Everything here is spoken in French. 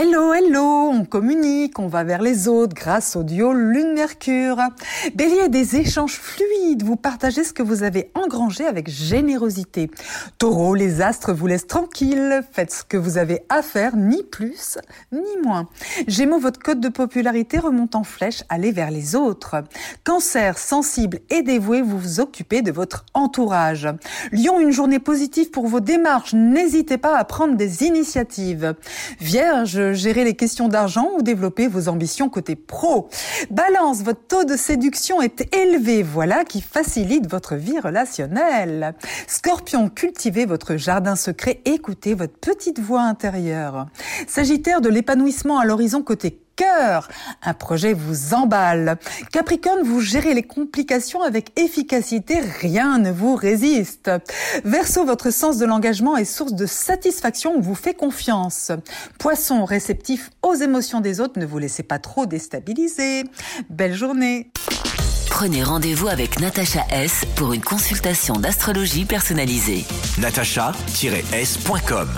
Hello, hello, on communique, on va vers les autres grâce au duo Lune-Mercure. Bélier, des échanges fluides, vous partagez ce que vous avez engrangé avec générosité. Taureau, les astres vous laissent tranquille, faites ce que vous avez à faire, ni plus, ni moins. Gémeaux, votre code de popularité remonte en flèche, allez vers les autres. Cancer, sensible et dévoué, vous vous occupez de votre entourage. Lion, une journée positive pour vos démarches, n'hésitez pas à prendre des initiatives. Vierge, gérer les questions d'argent ou développer vos ambitions côté pro. Balance, votre taux de séduction est élevé, voilà qui facilite votre vie relationnelle. Scorpion, cultivez votre jardin secret, écoutez votre petite voix intérieure. Sagittaire, de l'épanouissement à l'horizon côté cœur. Un projet vous emballe. Capricorne, vous gérez les complications avec efficacité, rien ne vous résiste. Verseau, votre sens de l'engagement est source de satisfaction, on vous fait confiance. Poisson, réceptif aux émotions des autres, ne vous laissez pas trop déstabiliser. Belle journée. Prenez rendez-vous avec Natacha S pour une consultation d'astrologie personnalisée. natacha-s.com